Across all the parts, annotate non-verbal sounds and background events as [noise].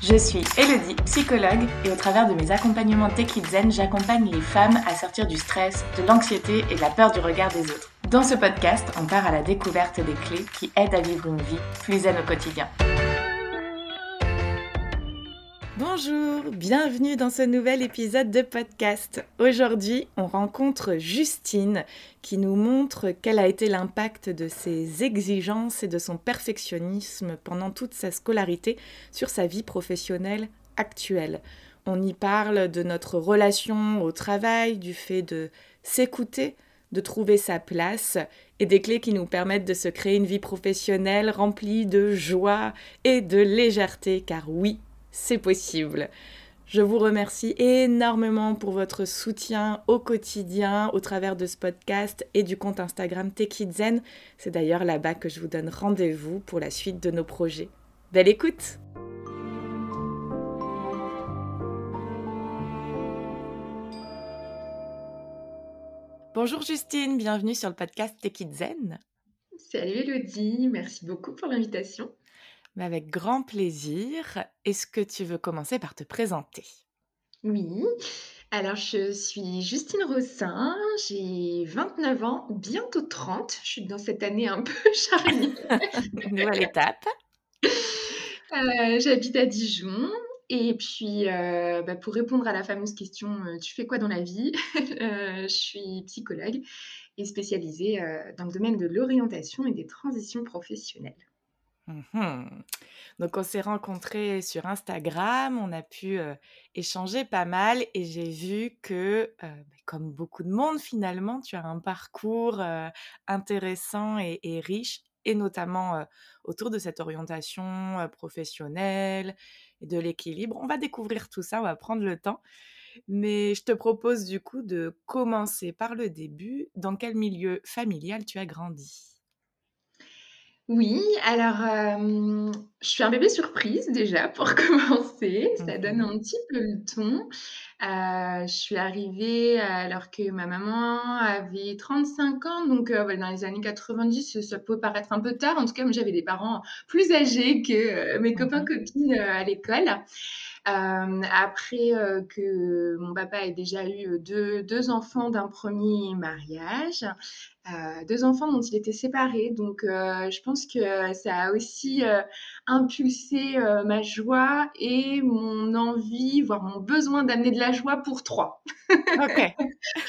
Je suis Elodie, psychologue, et au travers de mes accompagnements Tech Zen, j'accompagne les femmes à sortir du stress, de l'anxiété et de la peur du regard des autres. Dans ce podcast, on part à la découverte des clés qui aident à vivre une vie plus zen au quotidien. Bonjour, bienvenue dans ce nouvel épisode de podcast. Aujourd'hui, on rencontre Justine qui nous montre quel a été l'impact de ses exigences et de son perfectionnisme pendant toute sa scolarité sur sa vie professionnelle actuelle. On y parle de notre relation au travail, du fait de s'écouter, de trouver sa place et des clés qui nous permettent de se créer une vie professionnelle remplie de joie et de légèreté, car oui, c'est possible. Je vous remercie énormément pour votre soutien au quotidien au travers de ce podcast et du compte Instagram Tekizen. C'est d'ailleurs là-bas que je vous donne rendez-vous pour la suite de nos projets. Belle écoute Bonjour Justine, bienvenue sur le podcast Tekizen. Salut Elodie, merci beaucoup pour l'invitation avec grand plaisir. Est-ce que tu veux commencer par te présenter? Oui. Alors, je suis Justine Rossin, j'ai 29 ans, bientôt 30. Je suis dans cette année un [laughs] peu charnière. [laughs] Nouvelle étape. Euh, j'habite à Dijon. Et puis, euh, bah, pour répondre à la fameuse question, euh, tu fais quoi dans la vie? [laughs] Je suis psychologue et spécialisée dans le domaine de l'orientation et des transitions professionnelles. Mmh Donc on s'est rencontrés sur Instagram, on a pu échanger pas mal et j'ai vu que, bah, comme beaucoup de monde finalement, tu as un parcours intéressant et, riche, et notamment autour de cette orientation professionnelle et de l'équilibre. On va découvrir tout ça, on va prendre le temps. Mais je te propose du coup de commencer par le début. Dans quel milieu familial tu as grandi? Oui, alors, je suis un bébé surprise déjà [laughs] pour commencer, ça donne mmh un petit peu le ton. je suis arrivée alors que ma maman avait 35 ans, donc dans les années 90, ça peut paraître un peu tard. En tout cas, j'avais des parents plus âgés que, mes copains, copines, à l'école. Après, que mon papa ait déjà eu, deux deux enfants d'un premier mariage. Euh, deux enfants dont il était séparé. Donc, euh, je pense que ça a aussi euh, impulsé ma joie et mon envie, voire mon besoin d'amener de la joie pour trois. [laughs] Ok.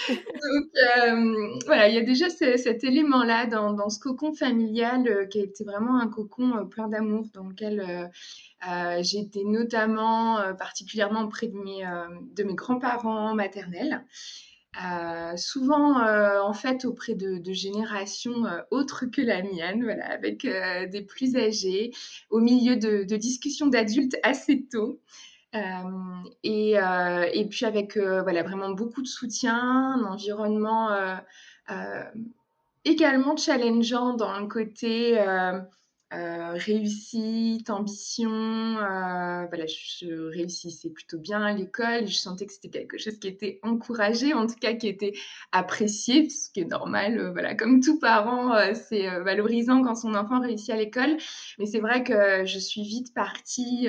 Donc, voilà, il y a déjà cet élément-là dans, dans, ce cocon familial qui a été vraiment un cocon plein d'amour dans lequel été notamment particulièrement auprès de mes, de mes grands-parents maternels. Euh, souvent euh, en fait auprès de, générations euh, autres que la mienne, voilà, avec des plus âgés, au milieu de, discussions d'adultes assez tôt. Et, puis avec voilà, vraiment beaucoup de soutien, un environnement également challengeant dans le côté euh, réussite, ambition. Euh, voilà, je, réussissais plutôt bien à l'école. Je sentais que c'était quelque chose qui était encouragé, en tout cas qui était apprécié, ce qui est normal. Euh, voilà, comme tout parent, c'est valorisant quand son enfant réussit à l'école. Mais c'est vrai que je suis vite partie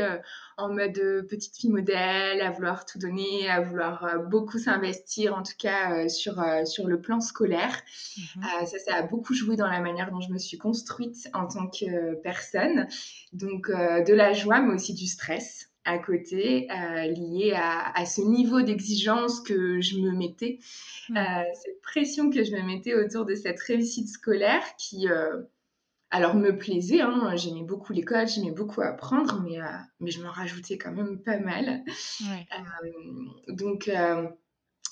en mode euh, petite fille modèle, à vouloir tout donner, à vouloir euh, beaucoup s'investir, en tout cas euh, sur, sur le plan scolaire. Mhm. ça, ça a beaucoup joué dans la manière dont je me suis construite en tant que personne. Donc, de la joie, mais aussi du stress à côté, lié à, ce niveau d'exigence que je me mettais, cette pression que je me mettais autour de cette réussite scolaire qui alors me plaisait, hein, j'aimais beaucoup l'école, j'aimais beaucoup apprendre, mais, euh, mais je m'en rajoutais quand même pas mal. Euh, donc euh,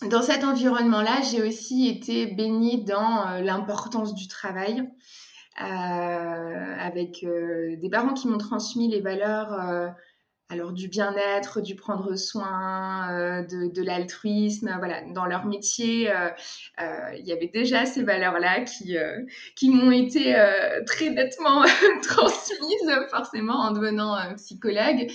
dans cet environnement-là, j'ai aussi été baignée dans l'importance du travail, avec des parents qui m'ont transmis les valeurs alors du bien-être, du prendre soin, euh, de, l'altruisme, voilà, dans leur métier, euh, euh, il y avait déjà ces valeurs-là qui, qui m'ont été très nettement [laughs] transmises, forcément en devenant psychologue.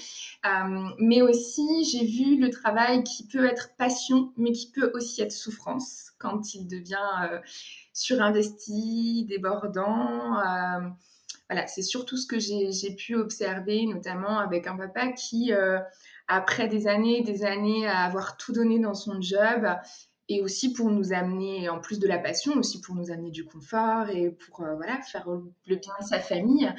mais aussi, j'ai vu le travail qui peut être passion, mais qui peut aussi être souffrance quand il devient surinvesti, débordant voilà, c'est surtout ce que j'ai pu observer, notamment avec un papa qui, après des années et des années à avoir tout donné dans son job, et aussi pour nous amener, en plus de la passion, aussi pour nous amener du confort et pour voilà, faire le bien à sa famille,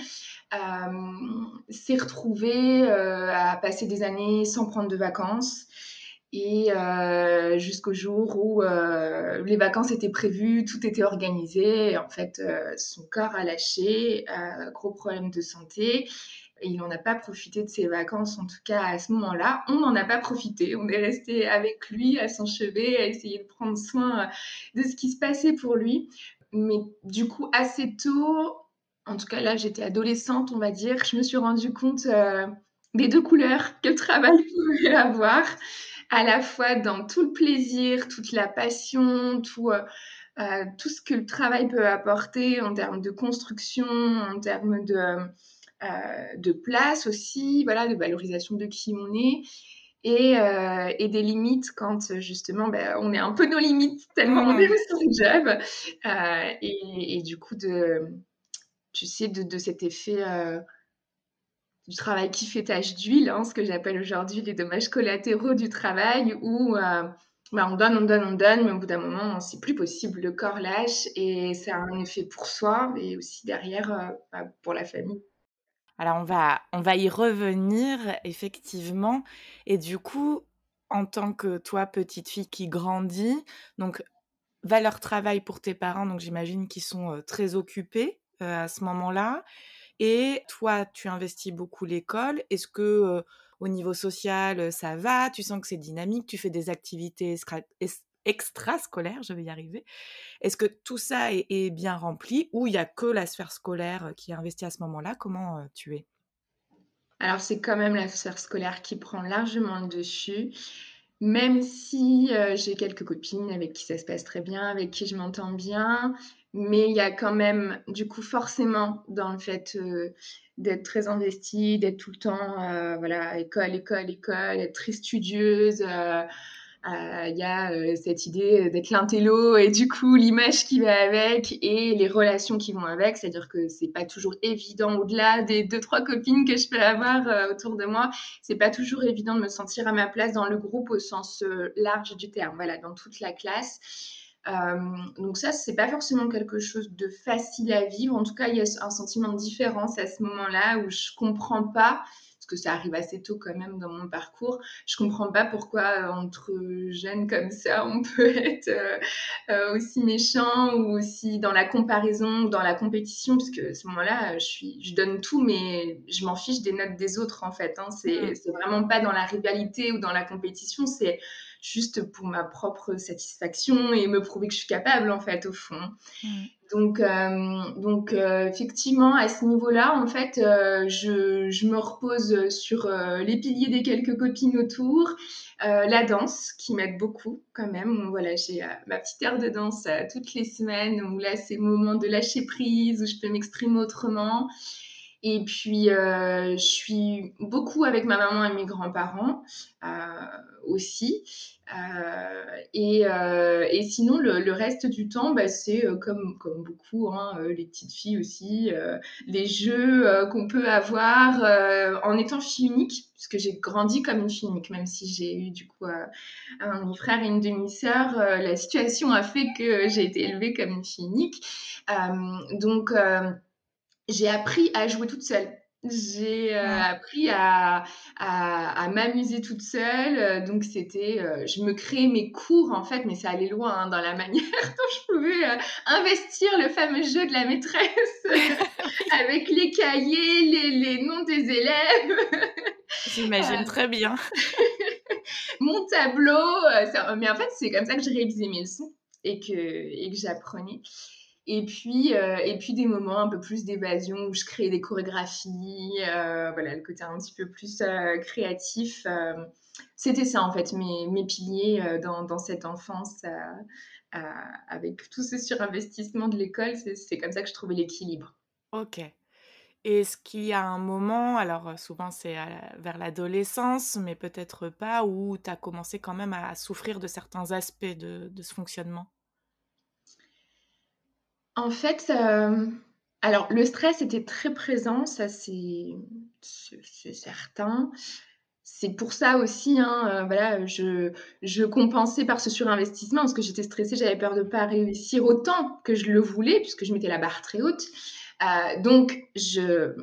s'est retrouvé à passer des années sans prendre de vacances et euh, jusqu'au jour où euh, les vacances étaient prévues, tout était organisé. En fait, euh, son corps a lâché, gros problème de santé. Et il n'en a pas profité de ses vacances, en tout cas à ce moment-là. On n'en a pas profité. On est resté avec lui à son chevet, à essayer de prendre soin de ce qui se passait pour lui. Mais du coup, assez tôt, en tout cas là, j'étais adolescente, on va dire, je me suis rendu compte des deux couleurs que le travail [laughs] pouvait avoir à la fois dans tout le plaisir, toute la passion, tout, euh, euh, tout ce que le travail peut apporter en termes de construction, en termes de, euh, de place aussi, voilà, de valorisation de qui on est. Et, et des limites quand justement ben, on est un peu nos limites tellement on est sur le job. Et, et, du coup, de, tu sais, de, de cet effet du travail qui fait tache d'huile, hein, ce que j'appelle aujourd'hui les dommages collatéraux du travail, où euh, bah, on donne, on donne, on donne, mais au bout d'un moment, c'est plus possible, le corps lâche et ça a un effet pour soi et aussi derrière euh, bah, pour la famille. Alors on va, on va y revenir effectivement, et du coup, en tant que toi, petite fille qui grandit, donc valeur travail pour tes parents, donc j'imagine qu'ils sont euh, très occupés à ce moment-là. Et toi, tu investis beaucoup l'école. Est-ce que au niveau social, ça va? Tu sens que c'est dynamique? Tu fais des activités extrascolaires, je vais y arriver. Est-ce que tout ça est, bien rempli ou il n'y a que la sphère scolaire qui est investie à ce moment-là? Comment tu es? Alors, c'est quand même la sphère scolaire qui prend largement le dessus. Même si j'ai quelques copines avec qui ça se passe très bien, avec qui je m'entends bien, mais il y a quand même, du coup, forcément, dans le fait euh, d'être très investie, d'être tout le temps, euh, voilà, école, école, école, être très studieuse. Euh, il y a cette idée d'être l'intello et du coup l'image qui va avec et les relations qui vont avec, c'est-à-dire que c'est pas toujours évident au-delà des deux trois copines que je peux avoir autour de moi, c'est pas toujours évident de me sentir à ma place dans le groupe au sens large du terme, voilà, dans toute la classe. Euh, donc ça, c'est pas forcément quelque chose de facile à vivre. En tout cas, il y a un sentiment de différence à ce moment-là où je comprends pas parce que ça arrive assez tôt quand même dans mon parcours. Je comprends pas pourquoi euh, entre jeunes comme ça, [laughs] on peut être euh, aussi méchant ou aussi dans la comparaison ou dans la compétition, parce que à ce moment-là, je, suis, je donne tout, mais je m'en fiche des notes des autres en fait. Hein. C'est, c'est vraiment pas dans la rivalité ou dans la compétition, c'est juste pour ma propre satisfaction et me prouver que je suis capable en fait au fond. Donc, euh, donc euh, effectivement, à ce niveau-là, en fait, euh, je, je, me repose sur les piliers des quelques copines autour, la danse qui m'aide beaucoup quand même. voilà, j'ai ma petite heure de danse toutes les semaines où là, c'est le moment de lâcher prise, où je peux m'exprimer autrement. Et puis, je suis beaucoup avec ma maman et mes grands-parents aussi. Euh, et, euh, et, sinon, le, reste du temps, bah, c'est euh, comme, comme beaucoup, hein, les petites filles aussi, les jeux qu'on peut avoir en étant fille unique, puisque j'ai grandi comme une fille unique, même si j'ai eu du coup un demi-frère et une demi-sœur, la situation a fait que j'ai été élevée comme une fille unique. donc, j'ai appris à jouer toute seule. J'ai euh, appris à, à, m'amuser toute seule. Euh, donc, c'était, euh, je me créais mes cours en fait, mais ça allait loin hein, dans la [laughs] manière dont je pouvais investir le fameux jeu de la maîtresse avec les cahiers, les, les noms des élèves. [laughs] J'imagine très bien. [laughs] Mon tableau. mais en fait, c'est comme ça que je réalisais mes leçons et que, et que j'apprenais. Et puis, euh, et puis des moments un peu plus d'évasion où je crée des chorégraphies, euh, voilà, le côté un petit peu plus euh, créatif. C'était ça en fait, mes, mes piliers dans, dans, cette enfance, avec tout ce surinvestissement de l'école, c'est comme ça que je trouvais l'équilibre. Ok. Est-ce qu'il y a un moment, alors souvent c'est vers l'adolescence, mais peut-être pas, où tu as commencé quand même à souffrir de certains aspects de, de ce fonctionnement? En fait, euh, Alors, le stress était très présent, ça c'est certain. C'est pour ça aussi, hein, euh, voilà, je, je compensais par ce surinvestissement parce que j'étais stressée, j'avais peur de ne pas réussir autant que je le voulais puisque je mettais la barre très haute. Euh, donc, je,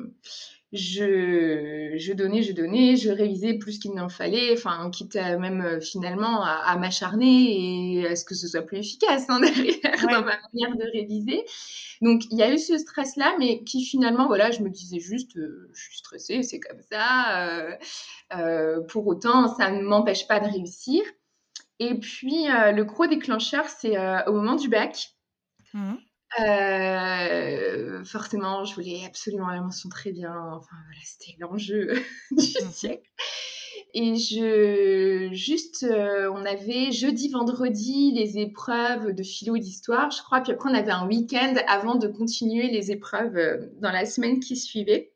je, je, donnais, je donnais, je révisais plus qu'il n'en fallait, enfin, quitte à même euh, finalement à, m'acharner et à ce que ce soit plus efficace hein, [laughs] derrière dans ma manière de réviser. Donc, il y a eu ce stress-là, mais qui finalement, voilà, je me disais juste, euh, je suis stressée, c'est comme ça. Euh, pour autant, ça ne m'empêche pas de réussir. Et puis, le gros déclencheur, c'est au moment du bac. Mmh. Euh, forcément, je voulais absolument la mention très bien. Enfin, voilà, c'était l'enjeu [laughs] du mmh siècle. Et je, juste, euh, on avait jeudi, vendredi les épreuves de philo et d'histoire, je crois. Puis après, on avait un week-end avant de continuer les épreuves euh, dans la semaine qui suivait.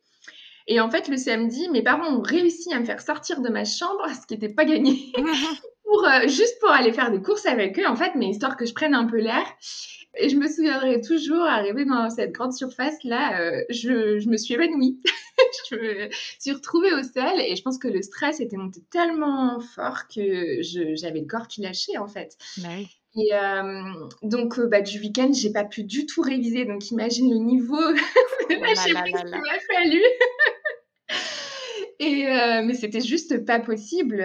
Et en fait, le samedi, mes parents ont réussi à me faire sortir de ma chambre, ce qui n'était pas gagné, [laughs] pour, juste pour aller faire des courses avec eux, en fait, mais histoire que je prenne un peu l'air. Et je me souviendrai toujours, arrivé dans cette grande surface-là, euh, je, je, me suis évanouie. [laughs] je me suis retrouvée au sol et je pense que le stress était monté tellement fort que j'avais le corps qui lâchait en fait. Bah et euh, donc, euh, bah, du week-end, j'ai pas pu du tout réviser. Donc, imagine le niveau [laughs] de lâcher prise qu'il m'a fallu. Et mais c'était juste pas possible.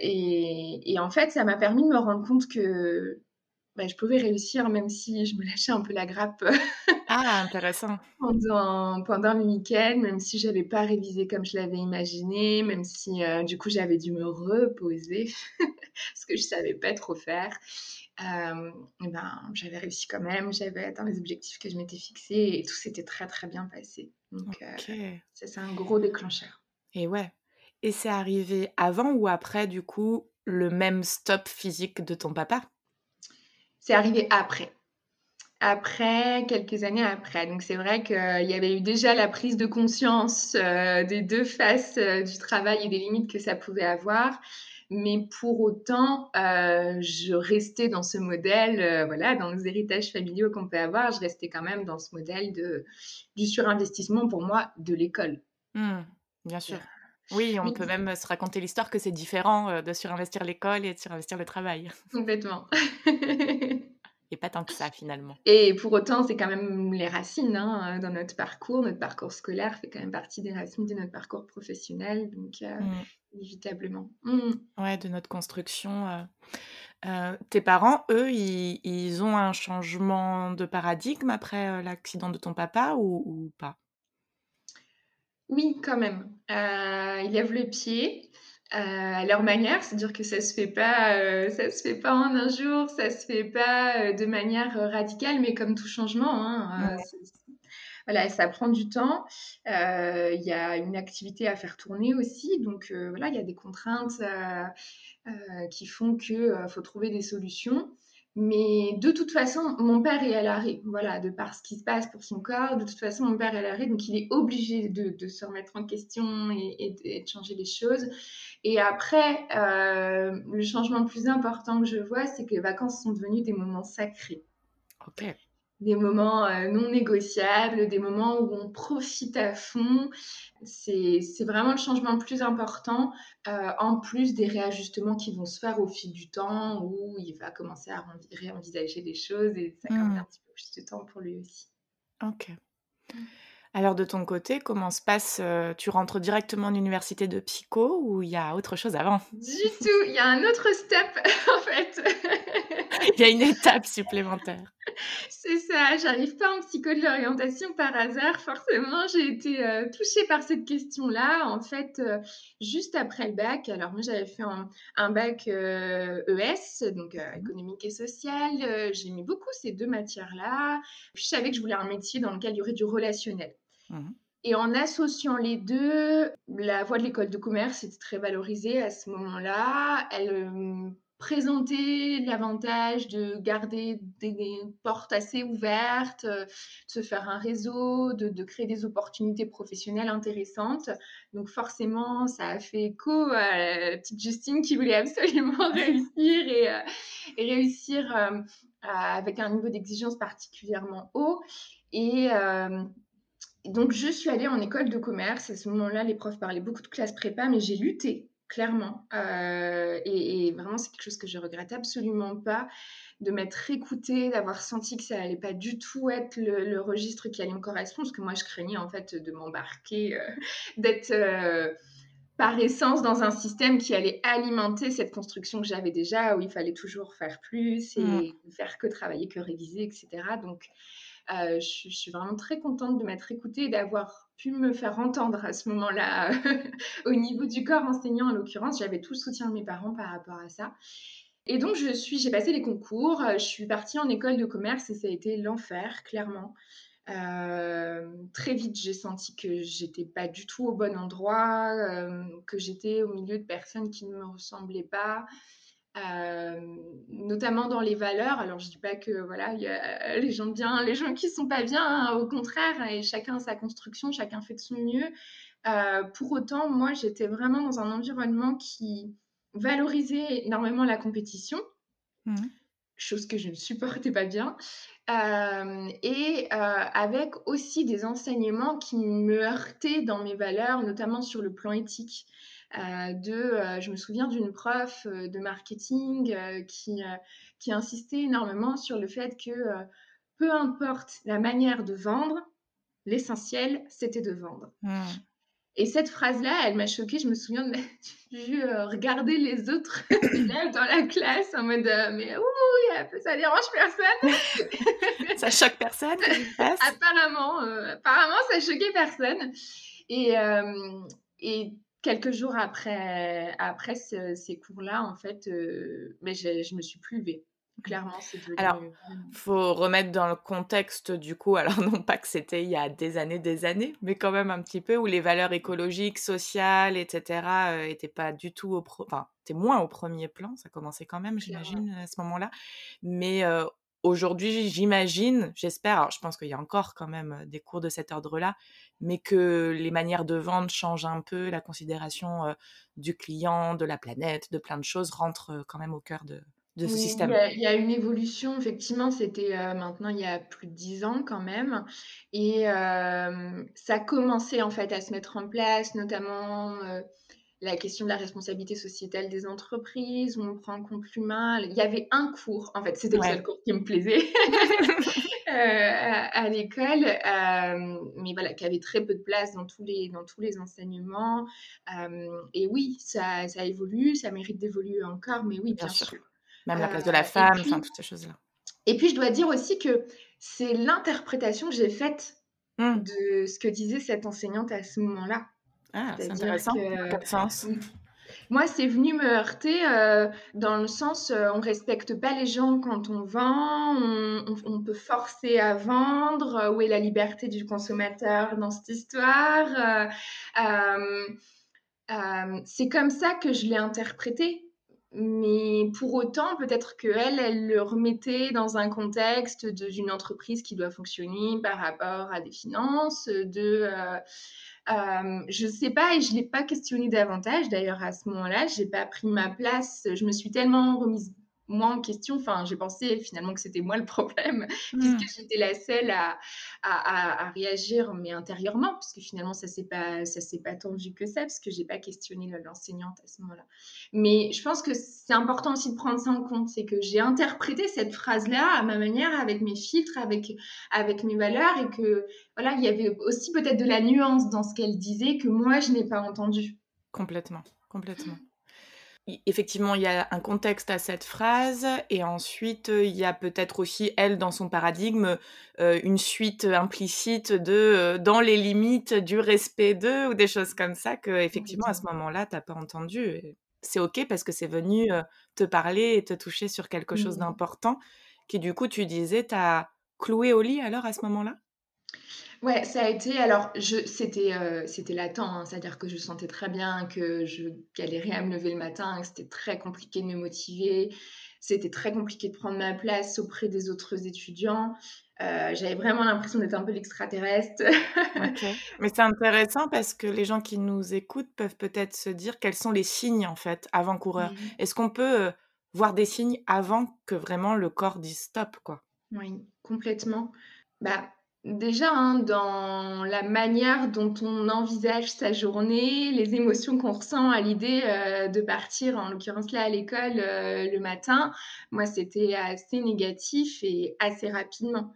Et, et, en fait, ça m'a permis de me rendre compte que bah, je pouvais réussir même si je me lâchais un peu la grappe. ah, intéressant. [laughs] pendant, pendant le week-end, même si je n'avais pas révisé comme je l'avais imaginé, même si euh, du coup j'avais dû me reposer [laughs] parce que je ne savais pas trop faire. Euh, ben, j'avais réussi quand même, j'avais atteint les objectifs que je m'étais fixés et tout s'était très très bien passé. Donc, euh, c'est un gros déclencheur. Et ouais. Et c'est arrivé avant ou après, du coup, le même stop physique de ton papa? C'est arrivé après. Après, quelques années après. Donc c'est vrai qu'il y avait eu déjà la prise de conscience euh, des deux faces euh, du travail et des limites que ça pouvait avoir. Mais pour autant, euh, je restais dans ce modèle, voilà, dans nos héritages familiaux qu'on peut avoir, je restais quand même dans ce modèle de, du surinvestissement pour moi de l'école. Mmh, bien sûr. Oui, on peut même se raconter l'histoire que c'est différent de surinvestir l'école et de surinvestir le travail. Complètement. [laughs] et pas tant que ça finalement. Et pour autant, c'est quand même les racines hein, dans notre parcours. Notre parcours scolaire fait quand même partie des racines de notre parcours professionnel, donc mmh. inévitablement. Mmh. Ouais, de notre construction. tes parents, eux, ils, ont un changement de paradigme après l'accident de ton papa ou pas? Oui, quand même. Euh, ils lèvent le pied euh, à leur manière, c'est-à-dire que ça se fait pas, euh, ça se fait pas en un jour, ça se fait pas de manière radicale, mais comme tout changement, hein, voilà, ça prend du temps. Il y a une activité à faire tourner aussi, donc voilà, il y a des contraintes qui font qu'il faut trouver des solutions. Mais de toute façon, mon père est à l'arrêt, voilà, de par ce qui se passe pour son corps. De toute façon, mon père est à l'arrêt, donc il est obligé de, se remettre en question et, de changer les choses. Et après, euh, le changement le plus important que je vois, c'est que les vacances sont devenues des moments sacrés. Ok des moments euh, non négociables, des moments où on profite à fond. C'est vraiment le changement le plus important, euh, en plus des réajustements qui vont se faire au fil du temps, où il va commencer à réenvisager les choses et ça mmh. un petit peu plus de temps pour lui aussi. Ok. Mmh. Alors de ton côté, comment se passe euh, Tu rentres directement en université de psycho ou il y a autre chose avant? Du tout, il y a un autre step [laughs] en fait. Il y a une étape supplémentaire. C'est ça, j'arrive pas en psycho de l'orientation par hasard. Forcément, j'ai été euh, touchée par cette question-là. En fait, euh, juste après le bac, alors moi j'avais fait un, bac ES, e donc mmh. économique et social. J'aimais beaucoup ces deux matières-là. Puis je savais que je voulais un métier dans lequel il y aurait du relationnel. Mmh. Et en associant les deux, la voie de l'école de commerce était très valorisée à ce moment-là. Elle euh, présentait l'avantage de garder des, portes assez ouvertes, euh, de se faire un réseau, de, créer des opportunités professionnelles intéressantes. Donc forcément, ça a fait écho à la petite Justine qui voulait absolument [laughs] réussir et, euh, réussir avec un niveau d'exigence particulièrement haut. Et donc, je suis allée en école de commerce. À ce moment-là, les profs parlaient beaucoup de classe prépa, mais j'ai lutté, clairement. Euh, et, vraiment, c'est quelque chose que je regrette absolument pas, de m'être écoutée, d'avoir senti que ça allait pas du tout être le, registre qui allait me correspondre, parce que moi, je craignais en fait de m'embarquer, euh, [laughs] d'être euh, par essence dans un système qui allait alimenter cette construction que j'avais déjà, où il fallait toujours faire plus et mmh. faire que travailler, que réviser, etc. Donc, euh, je, suis vraiment très contente de m'être écoutée et d'avoir pu me faire entendre à ce moment-là [laughs] au niveau du corps enseignant en l'occurrence. J'avais tout le soutien de mes parents par rapport à ça. Et donc, je suis, j'ai passé les concours, euh, je suis partie en école de commerce et ça a été l'enfer, clairement. Euh, très vite, j'ai senti que j'étais pas du tout au bon endroit, que j'étais au milieu de personnes qui ne me ressemblaient pas, euh, notamment dans les valeurs. Alors, je dis pas que voilà, il y a les gens bien, les gens qui sont pas bien, hein, au contraire, et chacun a sa construction, chacun fait de son mieux. Euh, pour autant, moi, j'étais vraiment dans un environnement qui valorisait énormément la compétition, mmh. chose que je ne supportais pas bien, euh, et avec aussi des enseignements qui me heurtaient dans mes valeurs, notamment sur le plan éthique. Euh, de, euh, je me souviens d'une prof euh, de marketing qui, qui insistait énormément sur le fait que peu importe la manière de vendre, l'essentiel, c'était de vendre. Mmh. Et cette phrase-là, elle m'a choquée. Je me souviens de [laughs] regarder les autres [laughs] élèves dans la classe en mode mais ouh, ça dérange personne. [laughs] ça choque personne. apparemment, apparemment, ça choquait personne. Et, et quelques jours après, après ces cours-là, en fait, euh, mais je me suis plus levée. Clairement, c'est Alors, faut remettre dans le contexte du coup, [laughs] alors non pas que c'était il y a des années, des années, mais quand même un petit peu où les valeurs écologiques, sociales, etc. n'étaient pas du tout au, pro... enfin, étaient moins au premier plan. Ça commençait quand même, j'imagine, à ce moment-là. Mais aujourd'hui, j'imagine, j'espère, alors je pense qu'il y a encore quand même des cours de cet ordre-là, mais que les manières de vendre changent un peu, la considération du client, de la planète, de plein de choses rentre quand même au cœur de, ce système. Il y, a une évolution, effectivement, c'était maintenant il y a plus de dix ans quand même, et ça a commencé en fait à se mettre en place, notamment la question de la responsabilité sociétale des entreprises, où on prend en compte l'humain. Il y avait un cours, en fait, c'était le seul cours qui me plaisait [laughs] [laughs] euh, à, l'école, euh, mais voilà, qui avait très peu de place dans tous les, dans tous les enseignements. Euh, et oui, ça, ça évolue, ça mérite d'évoluer encore, mais oui, bien, sûr. Même la place de la femme, enfin, toutes ces choses-là. Et puis, je dois dire aussi que c'est l'interprétation que j'ai faite mmh. de ce que disait cette enseignante à ce moment-là. Ah, c'est intéressant. Quel sens? Moi, c'est venu me heurter euh, dans le sens, euh, on respecte pas les gens quand on vend, on, peut forcer à vendre, euh, où est la liberté du consommateur dans cette histoire C'est comme ça que je l'ai interprété. Mais pour autant, peut-être qu'elle, elle le remettait dans un contexte d'une entreprise qui doit fonctionner par rapport à des finances, de euh, je ne sais pas et je ne l'ai pas questionné davantage. D'ailleurs, à ce moment-là, je n'ai pas pris ma place. Je me suis tellement remise moi en question. Enfin, j'ai pensé finalement que c'était moi le problème, [laughs] puisque mmh. j'étais la seule à, à, à, réagir, mais intérieurement, parce que finalement, ça s'est pas, ça s'est pas tendu que ça, parce que j'ai pas questionné l'enseignante à ce moment-là. Mais je pense que c'est important aussi de prendre ça en compte, c'est que j'ai interprété cette phrase-là à ma manière, avec mes filtres, avec, avec mes valeurs, et que voilà, il y avait aussi peut-être de la nuance dans ce qu'elle disait que moi, je n'ai pas entendu. Complètement, complètement effectivement, il y a un contexte à cette phrase, et ensuite, il y a peut-être aussi, elle, dans son paradigme, euh, une suite implicite de euh, dans les limites du respect d'eux, ou des choses comme ça, que effectivement, à ce moment-là, tu n'as pas entendu. C'est OK parce que c'est venu euh, te parler et te toucher sur quelque chose mmh. d'important, qui du coup, tu disais, t'as cloué au lit alors à ce moment-là? Ouais, ça a été. Alors, je, c'était, euh, c'était latent, hein, c'est-à-dire que je sentais très bien que je galérais à me lever le matin, que c'était très compliqué de me motiver, c'était très compliqué de prendre ma place auprès des autres étudiants. Euh, j'avais vraiment l'impression d'être un peu l'extraterrestre. [laughs] Mais c'est intéressant parce que les gens qui nous écoutent peuvent peut-être se dire quels sont les signes en fait avant-coureur. Est-ce qu'on peut euh, voir des signes avant que vraiment le corps dise stop quoi? Oui, complètement. Bah, Déjà, hein, dans la manière dont on envisage sa journée, les émotions qu'on ressent à l'idée euh, de partir, en l'occurrence là à l'école euh, le matin, moi c'était assez négatif et assez rapidement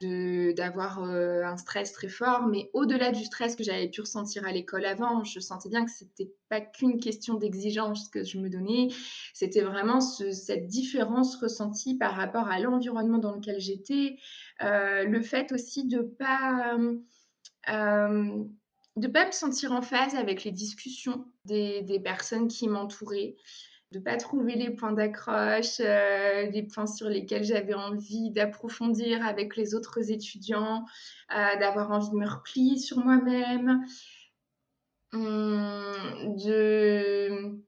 d'avoir euh, un stress très fort, mais au-delà du stress que j'avais pu ressentir à l'école avant, je sentais bien que c'était pas qu'une question d'exigence que je me donnais, c'était vraiment cette différence ressentie par rapport à l'environnement dans lequel j'étais, euh, le fait aussi de pas euh, de pas me sentir en phase avec les discussions des, des personnes qui m'entouraient de pas trouver les points d'accroche, euh, les points sur lesquels j'avais envie d'approfondir avec les autres étudiants, euh, d'avoir envie de me replier sur moi-même. Hum, de...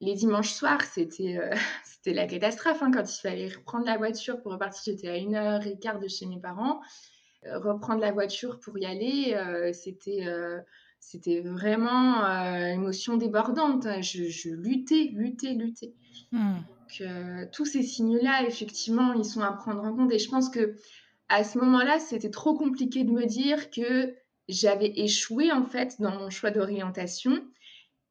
Les dimanches soirs, c'était euh, [laughs] la catastrophe hein, quand il fallait reprendre la voiture pour repartir. J'étais à une heure et quart de chez mes parents. reprendre la voiture pour y aller, c'était c'était vraiment euh, émotion débordante. Je, luttais, luttais, luttais. Hmm. Euh, tous ces signes-là, effectivement, ils sont à prendre en compte. Et je pense que à ce moment-là, c'était trop compliqué de me dire que j'avais échoué en fait dans mon choix d'orientation,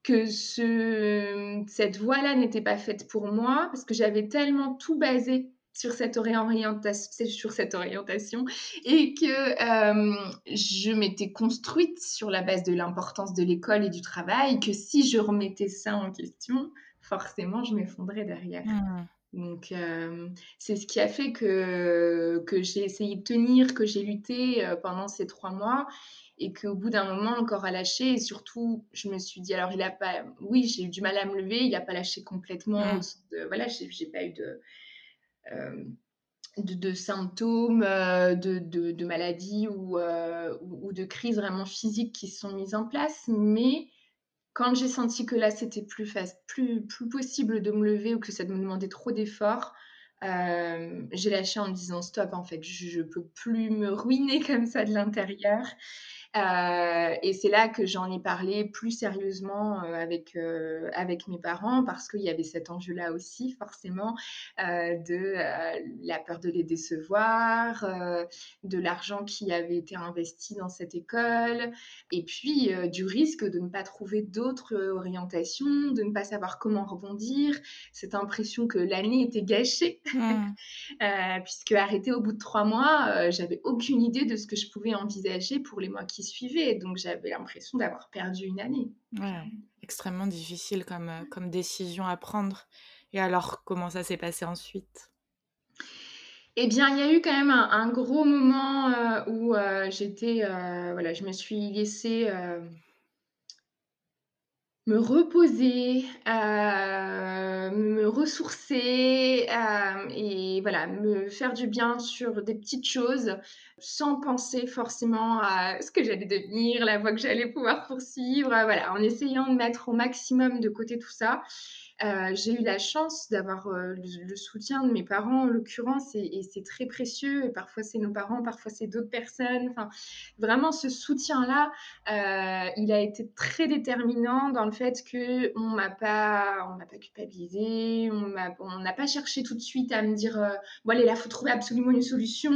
que ce, cette voie-là n'était pas faite pour moi parce que j'avais tellement tout basé sur cette, orientation, sur cette orientation et que euh, je m'étais construite sur la base de l'importance de l'école et du travail, que si je remettais ça en question, forcément, je m'effondrais derrière. Mmh. Donc, euh, c'est ce qui a fait que, que j'ai essayé de tenir, que j'ai lutté euh, pendant ces trois mois et qu'au bout d'un moment, le corps a lâché. Et surtout, je me suis dit, alors, il a pas, oui, j'ai eu du mal à me lever, il n'a pas lâché complètement. Mmh. De, voilà, j'ai pas eu de, euh, de, symptômes, euh, de, maladies euh, ou, ou, de crises vraiment physiques qui se sont mises en place. Mais quand j'ai senti que là, c'était plus, plus, plus possible de me lever ou que ça me demandait trop d'efforts, j'ai lâché en me disant stop, en fait, je ne peux plus me ruiner [laughs] comme ça de l'intérieur. Euh, et c'est là que j'en ai parlé plus sérieusement euh, avec, euh, avec mes parents parce qu'il y avait cet enjeu-là aussi, forcément, de la peur de les décevoir, de l'argent qui avait été investi dans cette école, et puis du risque de ne pas trouver d'autres orientations, de ne pas savoir comment rebondir, cette impression que l'année était gâchée, [laughs] mmh. puisque arrêtée au bout de trois mois, j'avais aucune idée de ce que je pouvais envisager pour les mois qui suivait. Donc j'avais l'impression d'avoir perdu une année. extrêmement difficile comme, euh, comme décision à prendre. Et alors, comment ça s'est passé ensuite? Eh bien, il y a eu quand même un, gros moment euh, où euh, j'étais, voilà, je me suis laissée me reposer, euh, me ressourcer euh, et voilà, me faire du bien sur des petites choses sans penser forcément à ce que j'allais devenir, la voie que j'allais pouvoir poursuivre, voilà, en essayant de mettre au maximum de côté tout ça euh, j'ai eu la chance d'avoir euh, le, soutien de mes parents en l'occurrence et, c'est très précieux. Et parfois c'est nos parents, parfois c'est d'autres personnes. Enfin, vraiment ce soutien-là, euh, il a été très déterminant dans le fait que on m'a pas, on m'a pas culpabilisé, on n'a pas cherché tout de suite à me dire bon allez là faut trouver absolument une solution.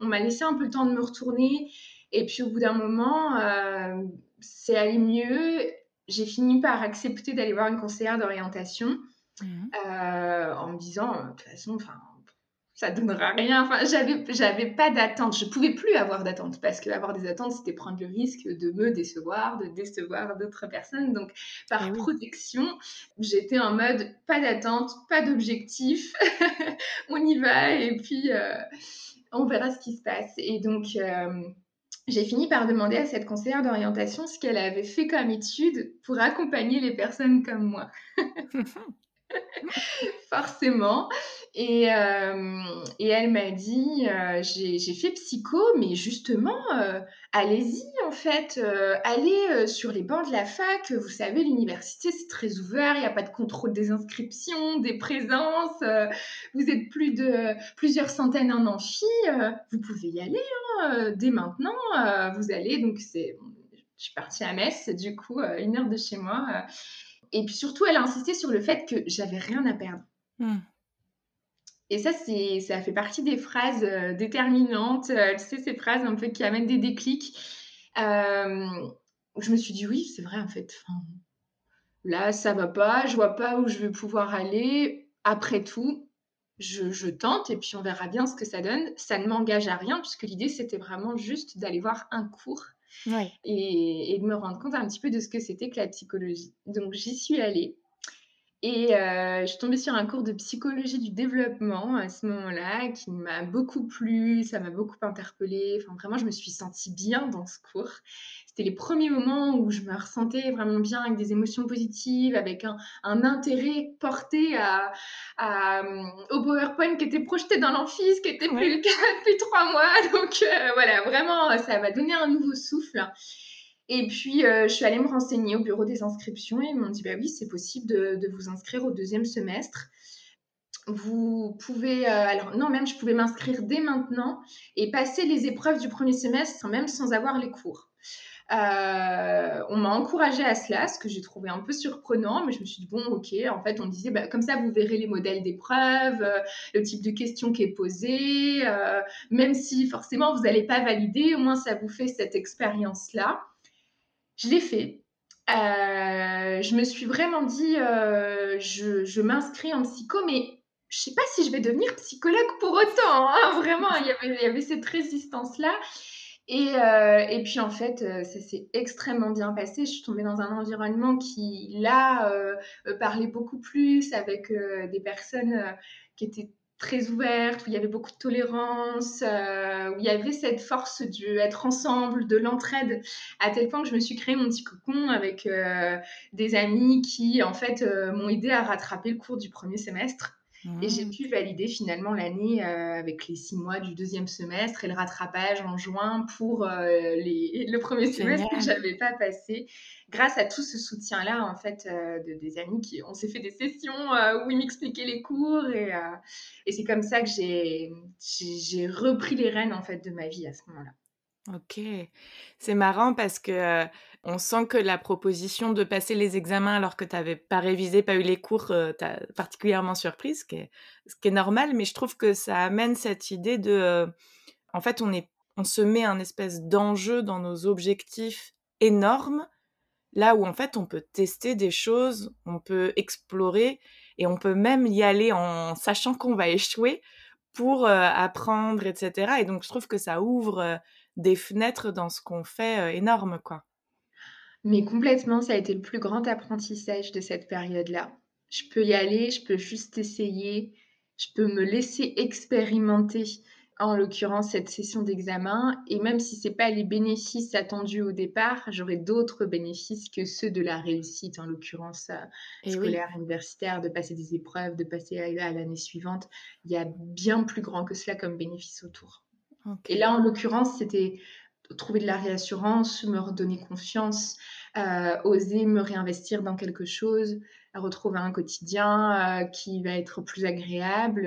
on m'a laissé un peu le temps de me retourner. Et puis au bout d'un moment, c'est allé mieux j'ai fini par accepter d'aller voir une conseillère d'orientation mhm. euh, en me disant, de toute façon, enfin, ça donnera rien. Enfin, j'avais, j'avais pas d'attente. Je pouvais plus avoir d'attente parce que avoir des attentes, c'était prendre le risque de me décevoir, de décevoir d'autres personnes. Donc, par eh protection, j'étais en mode pas d'attente, pas d'objectif. [laughs] on y va et puis euh, on verra ce qui se passe. Et donc, euh, j'ai fini par demander à cette conseillère d'orientation ce qu'elle avait fait comme étude pour accompagner les personnes comme moi. [laughs] [laughs] Forcément. Et, euh, et elle m'a dit, euh, j'ai fait psycho, mais justement, euh, allez-y en fait, allez sur les bancs de la fac. Vous savez, l'université, c'est très ouvert, il n'y a pas de contrôle des inscriptions, des présences. vous êtes plus de plusieurs centaines en amphi. vous pouvez y aller hein, dès maintenant. vous allez, donc c'est... Je suis partie à Metz, du coup, une heure de chez moi. Et puis surtout, elle a insisté sur le fait que j'avais rien à perdre. Hmm. Et ça, c'est, ça fait partie des phrases déterminantes, tu sais, ces phrases un peu qui amènent des déclics. je me suis dit, oui, c'est vrai, en fait. là, ça va pas, je vois pas où je vais pouvoir aller. Après tout, je, tente et puis on verra bien ce que ça donne. Ça ne m'engage à rien puisque l'idée c'était vraiment juste d'aller voir un cours et, de me rendre compte un petit peu de ce que c'était que la psychologie. Donc j'y suis allée et euh, je suis tombée sur un cours de psychologie du développement à ce moment-là qui m'a beaucoup plu, ça m'a beaucoup interpellée. Enfin, vraiment, je me suis sentie bien dans ce cours. C'était les premiers moments où je me ressentais vraiment bien avec des émotions positives, avec un, intérêt porté à, euh, au PowerPoint qui était projeté dans l'amphi, ce qui était plus le cas [laughs] depuis trois mois. Donc euh, voilà, vraiment, ça m'a donné un nouveau souffle. Et puis, euh, je suis allée me renseigner au bureau des inscriptions et ils m'ont dit, bah oui, c'est possible de, vous inscrire au deuxième semestre. Vous pouvez, euh, alors non, même je pouvais m'inscrire dès maintenant et passer les épreuves du premier semestre même sans avoir les cours. Euh, on m'a encouragée à cela, ce que j'ai trouvé un peu surprenant, mais je me suis dit, bon, ok, en fait, on disait, bah, comme ça, vous verrez les modèles d'épreuves, le type de question qui est posée, même si forcément vous n'allez pas valider, au moins ça vous fait cette expérience-là. Je l'ai fait. Euh, je me suis vraiment dit, euh, je, m'inscris en psycho, mais je sais pas si je vais devenir psychologue pour autant. Hein. [laughs] Vraiment, il y, avait, cette résistance-là. Et, euh, et, puis en fait, ça s'est extrêmement bien passé. Je suis tombée dans un environnement qui, là, parlait beaucoup plus avec des personnes qui étaient très ouverte, où il y avait beaucoup de tolérance, euh, où il y avait cette force du être ensemble, de l'entraide, à tel point que je me suis créé mon petit cocon avec euh, des amis qui, en fait, euh, m'ont aidé à rattraper le cours du premier semestre. Et j'ai mmh. pu valider finalement l'année avec les six mois du deuxième semestre et le rattrapage en juin pour les, le premier semestre que j'avais pas passé grâce à tout ce soutien-là, en fait, euh, de, des amis qui, on s'est fait des sessions euh, où ils m'expliquaient les cours et, euh, et c'est comme ça que j'ai, j'ai repris les rênes, en fait, de ma vie à ce moment-là. Ok, c'est marrant parce que on sent que la proposition de passer les examens alors que tu n'avais pas révisé, pas eu les cours, t'a particulièrement surprise, ce qui, est, normal, mais je trouve que ça amène cette idée de, en fait, on se met un espèce d'enjeu dans nos objectifs énormes Là où en fait on peut tester des choses, on peut explorer et on peut même y aller en sachant qu'on va échouer pour euh, apprendre, etc. Et donc je trouve que ça ouvre euh, des fenêtres dans ce qu'on fait euh, énorme, quoi. Mais complètement, ça a été le plus grand apprentissage de cette période-là. Je peux y aller, je peux juste essayer, je peux me laisser expérimenter en l'occurrence cette session d'examen. Et même si ce n'est pas les bénéfices attendus au départ, j'aurai d'autres bénéfices que ceux de la réussite, en l'occurrence euh, scolaire, universitaire, de passer des épreuves, de passer à, l'année suivante. Il y a bien plus grand que cela comme bénéfice autour. Et là, en l'occurrence, c'était trouver de la réassurance, me redonner confiance, euh, oser me réinvestir dans quelque chose, retrouver un quotidien euh, qui va être plus agréable.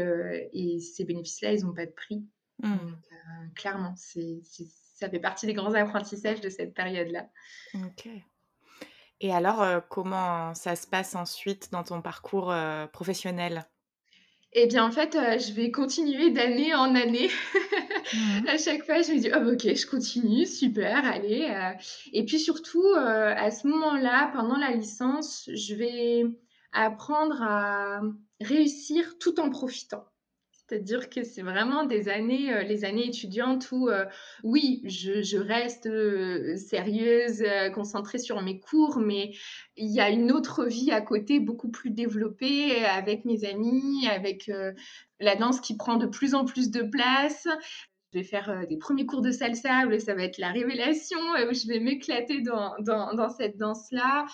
et ces bénéfices-là, ils n'ont pas de prix. Mmh. Euh, clairement, c'est, ça fait partie des grands apprentissages de cette période-là. Ok. Et alors, euh, comment ça se passe ensuite dans ton parcours euh, professionnel? Eh bien, en fait, je vais continuer d'année en année. Mmh. [laughs] à chaque fois, je me dis, oh, ok, je continue, super, allez. Et puis surtout, à ce moment-là, pendant la licence, je vais apprendre à réussir tout en profitant. C'est-à-dire que c'est vraiment des années, euh, les années étudiantes où, euh, oui, je, reste euh, sérieuse, concentrée sur mes cours, mais il y a une autre vie à côté, beaucoup plus développée, avec mes amis, avec la danse qui prend de plus en plus de place. Je vais faire des premiers cours de salsa où ça va être la révélation, où je vais m'éclater dans, dans cette danse-là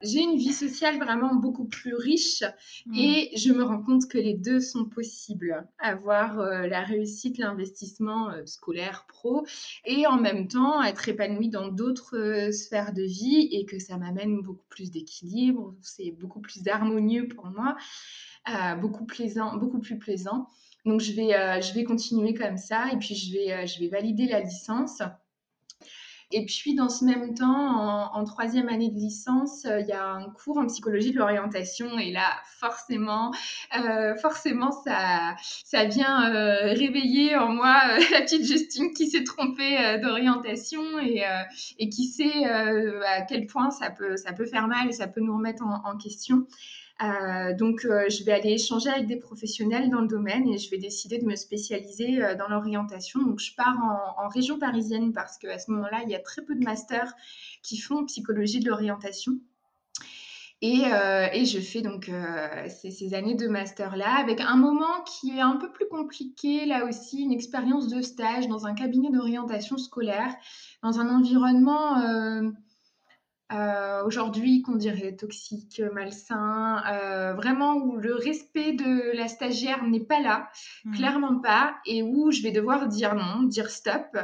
j'ai une vie sociale vraiment beaucoup plus riche mmh. et je me rends compte que les deux sont possibles. Avoir euh, la réussite, l'investissement euh, scolaire, pro et en même temps être épanoui dans d'autres euh, sphères de vie et que ça m'amène beaucoup plus d'équilibre, c'est beaucoup plus harmonieux pour moi, beaucoup, plaisant, beaucoup plus plaisant. Donc je vais, je vais continuer comme ça et puis je vais, je vais valider la licence. Et puis, dans ce même temps, en, troisième année de licence, il y a un cours en psychologie de l'orientation. Et là, forcément, forcément, ça, ça vient réveiller en moi [laughs] la petite Justine qui s'est trompée d'orientation et, et, qui sait à quel point ça peut, ça peut faire mal et ça peut nous remettre en question. Euh, donc, euh, je vais aller échanger avec des professionnels dans le domaine et je vais décider de me spécialiser euh, dans l'orientation. Donc, je pars en, région parisienne parce qu'à ce moment-là, il y a très peu de masters qui font psychologie de l'orientation. Et, je fais donc ces, années de master-là avec un moment qui est un peu plus compliqué, là aussi, une expérience de stage dans un cabinet d'orientation scolaire, dans un environnement euh, aujourd'hui qu'on dirait toxique, malsain, euh, vraiment où le respect de la stagiaire n'est pas là, mmh. clairement pas, et où je vais devoir dire non, dire stop,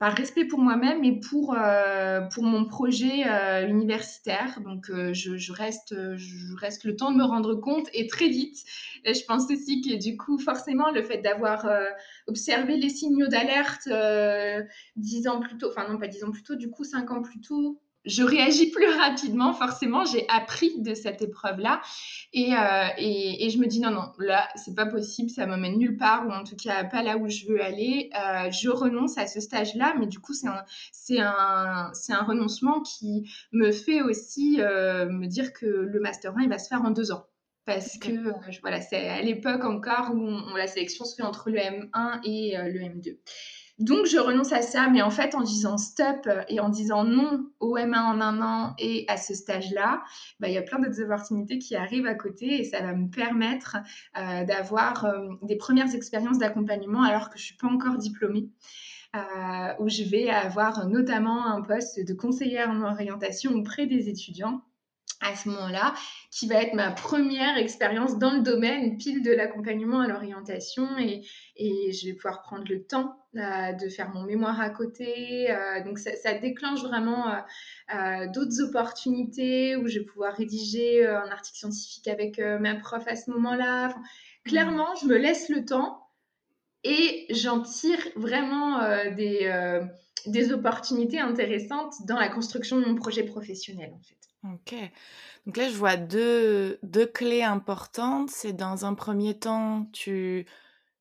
par respect pour moi-même et pour, euh, pour mon projet universitaire. Donc je, je, reste, je reste le temps de me rendre compte et très vite. Et je pense aussi que du coup, forcément, le fait d'avoir observé les signaux d'alerte dix ans plus tôt, enfin non pas dix ans plus tôt, du coup cinq ans plus tôt, je réagis plus [laughs] rapidement, forcément, j'ai appris de cette épreuve-là. Et, euh, et, et, je me dis, non, non, là, c'est pas possible, ça m'emmène nulle part, ou en tout cas pas là où je veux aller. Euh, je renonce à ce stage-là, mais du coup, c'est un, c'est un, c'est un renoncement qui me fait aussi euh, me dire que le Master 1, il va se faire en deux ans. Parce que, euh, voilà, c'est à l'époque encore où on, la sélection se fait entre le M1 et euh, le M2. Donc, je renonce à ça, mais en fait, en disant stop et en disant non au M1 en un an et à ce stage-là, bah, il y a plein d'autres opportunités qui arrivent à côté et ça va me permettre euh, d'avoir euh, des premières expériences d'accompagnement alors que je ne suis pas encore diplômée. Euh, où je vais avoir notamment un poste de conseillère en orientation auprès des étudiants à ce moment-là, qui va être ma première expérience dans le domaine pile de l'accompagnement à l'orientation et, et, je vais pouvoir prendre le temps euh, de faire mon mémoire à côté. Euh, donc ça, déclenche vraiment euh, d'autres opportunités où je vais pouvoir rédiger un article scientifique avec ma prof à ce moment-là. Mmh. clairement, je me laisse le temps et j'en tire vraiment des, des opportunités intéressantes dans la construction de mon projet professionnel en fait. Ok. Donc là, je vois deux, deux clés importantes. C'est dans un premier temps, tu,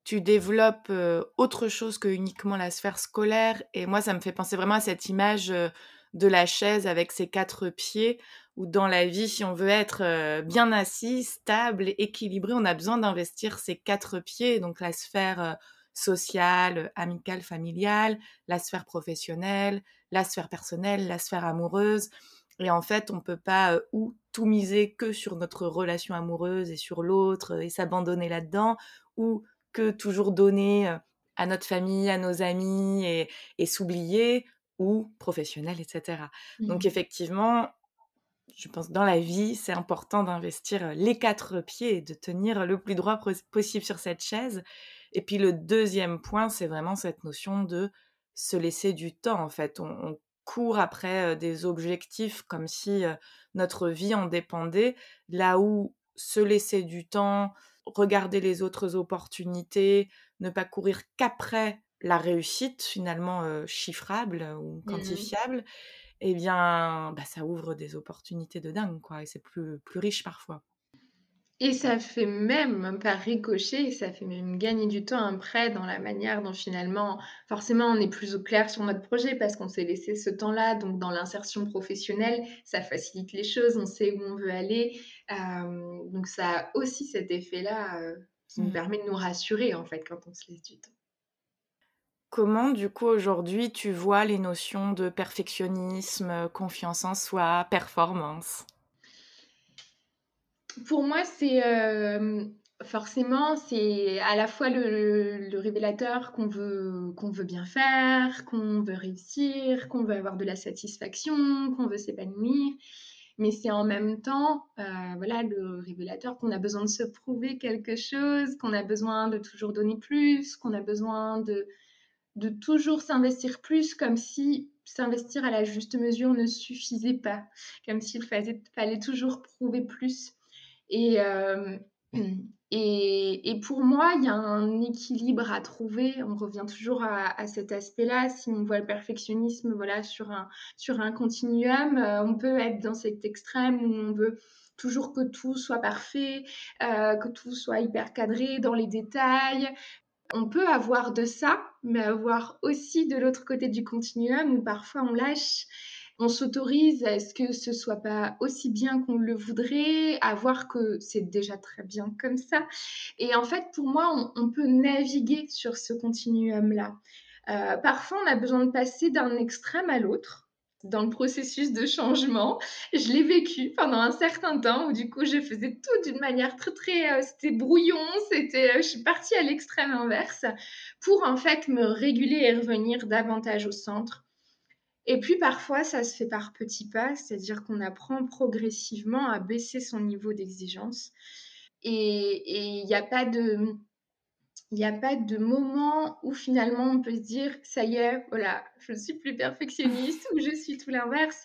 tu développes euh, autre chose que uniquement la sphère scolaire. Et moi, ça me fait penser vraiment à cette image euh, de la chaise avec ses quatre pieds, où dans la vie, si on veut être euh, bien assis, stable, équilibré, on a besoin d'investir ces quatre pieds, donc la sphère sociale, amicale, familiale, la sphère professionnelle, la sphère personnelle, la sphère amoureuse. Et en fait, on ne peut pas ou tout miser que sur notre relation amoureuse et sur l'autre et s'abandonner là-dedans, ou que toujours donner à notre famille, à nos amis et, s'oublier, ou professionnel, etc. Donc mmh. effectivement, je pense dans la vie, c'est important d'investir les quatre pieds et de tenir le plus droit possible sur cette chaise. Et puis le deuxième point, c'est vraiment cette notion de se laisser du temps. En fait, on court après des objectifs comme si notre vie en dépendait, là où se laisser du temps, regarder les autres opportunités, ne pas courir qu'après la réussite finalement chiffrable ou mmh quantifiable, eh bien, bah, ça ouvre des opportunités de dingue, quoi, et c'est plus, plus riche parfois. Et ça fait même, par ricochet, ça fait même gagner du temps après dans la manière dont finalement, forcément, on est plus au clair sur notre projet parce qu'on s'est laissé ce temps-là. Donc, dans l'insertion professionnelle, ça facilite les choses, on sait où on veut aller. Euh, donc, ça a aussi cet effet-là euh, qui nous mmh. permet de nous rassurer, en fait, quand on se laisse du temps. Comment, du coup, aujourd'hui, tu vois les notions de perfectionnisme, confiance en soi, performance? Pour moi, c'est euh, forcément, c'est à la fois le, révélateur qu'on veut, qu'on veut bien faire, qu'on veut réussir, qu'on veut avoir de la satisfaction, qu'on veut s'épanouir. Mais c'est en même temps, euh, voilà, le révélateur qu'on a besoin de se prouver quelque chose, qu'on a besoin de toujours donner plus, qu'on a besoin de, de toujours s'investir plus, comme si s'investir à la juste mesure ne suffisait pas, comme s'il fallait, toujours prouver plus. Et, euh, Et, pour moi, il y a un équilibre à trouver. On revient toujours à, cet aspect-là. Si on voit le perfectionnisme voilà, sur, un, sur un continuum, euh, on peut être dans cet extrême où on veut toujours que tout soit parfait, euh, que tout soit hyper cadré dans les détails. On peut avoir de ça, mais avoir aussi de l'autre côté du continuum où parfois on lâche on s'autorise à ce que ce soit pas aussi bien qu'on le voudrait, à voir que c'est déjà très bien comme ça. Et en fait, pour moi, on, peut naviguer sur ce continuum-là. Euh, parfois, on a besoin de passer d'un extrême à l'autre dans le processus de changement. Je l'ai vécu pendant un certain temps où du coup je faisais tout d'une manière très très euh, c'était brouillon, c'était euh, je suis partie à l'extrême inverse pour en fait me réguler et revenir davantage au centre et puis parfois, ça se fait par petits pas, c'est-à-dire qu'on apprend progressivement à baisser son niveau d'exigence. Et il n'y a pas de... Il n'y a pas de moment où finalement on peut se dire ça y est, voilà, je ne suis plus perfectionniste [laughs] ou je suis tout l'inverse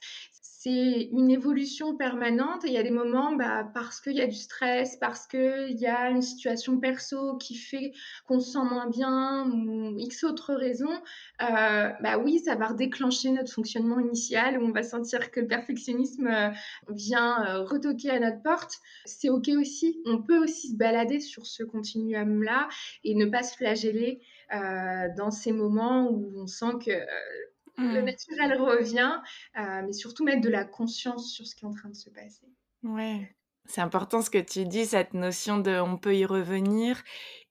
c'est une évolution permanente. il y a des moments, bah, parce qu'il y a du stress, parce qu'il y a une situation perso qui fait qu'on se sent moins bien ou X autres raisons, euh, bah oui, ça va redéclencher notre fonctionnement initial où on va sentir que le perfectionnisme euh, vient euh, retoquer à notre porte. C'est OK aussi. On peut aussi se balader sur ce continuum-là et ne pas se flageller dans ces moments où on sent que mmh. naturel revient, euh, mais surtout mettre de la conscience sur ce qui est en train de se passer. Ouais. C'est important ce que tu dis, cette notion de on peut y revenir.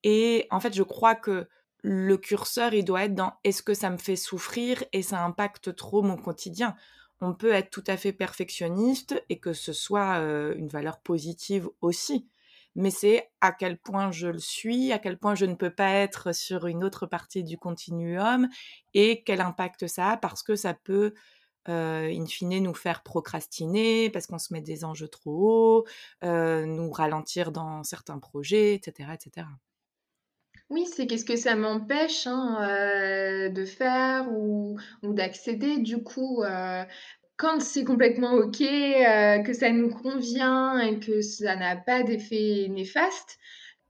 Et en fait, je crois que le curseur, il doit être dans est-ce que ça me fait souffrir et ça impacte trop mon quotidien. On peut être tout à fait perfectionniste et que ce soit euh, une valeur positive aussi mais c'est à quel point je le suis, à quel point je ne peux pas être sur une autre partie du continuum et quel impact ça a parce que ça peut, euh, in fine, nous faire procrastiner parce qu'on se met des enjeux trop hauts, euh, nous ralentir dans certains projets, etc. etc. Oui, c'est qu'est-ce que ça m'empêche hein, euh, de faire ou, ou d'accéder du coup quand c'est complètement OK, euh, que ça nous convient et que ça n'a pas d'effet néfaste,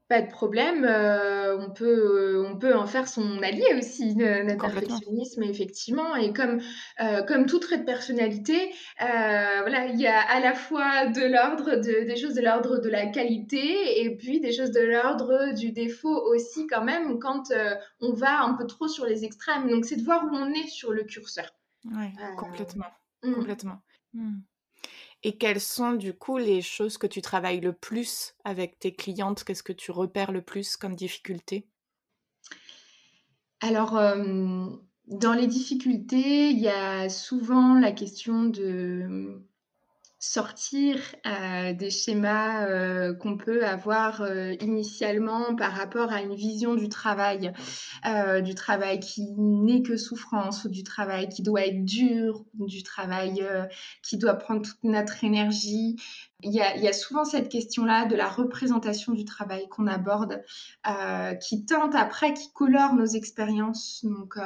pas de problème. Euh, on, peut, on peut en faire son allié aussi, notre perfectionnisme, effectivement. Et comme, euh, comme tout trait de personnalité, voilà, il y a à la fois de l'ordre de, des choses de l'ordre de la qualité et puis des choses de l'ordre du défaut aussi, quand même, quand on va un peu trop sur les extrêmes. Donc, c'est de voir où on est sur le curseur. Oui, complètement. Mmh. Complètement. Mmh. Et quelles sont du coup les choses que tu travailles le plus avec tes clientes? Qu'est-ce que tu repères le plus comme difficulté? Alors, dans les difficultés, il y a souvent la question de sortir euh, des schémas euh, qu'on peut avoir euh, initialement par rapport à une vision du travail, du travail qui n'est que souffrance, ou du travail qui doit être dur, du travail qui doit prendre toute notre énergie. Il y a, souvent cette question-là de la représentation du travail qu'on aborde, qui teinte après, qui colore nos expériences. Donc,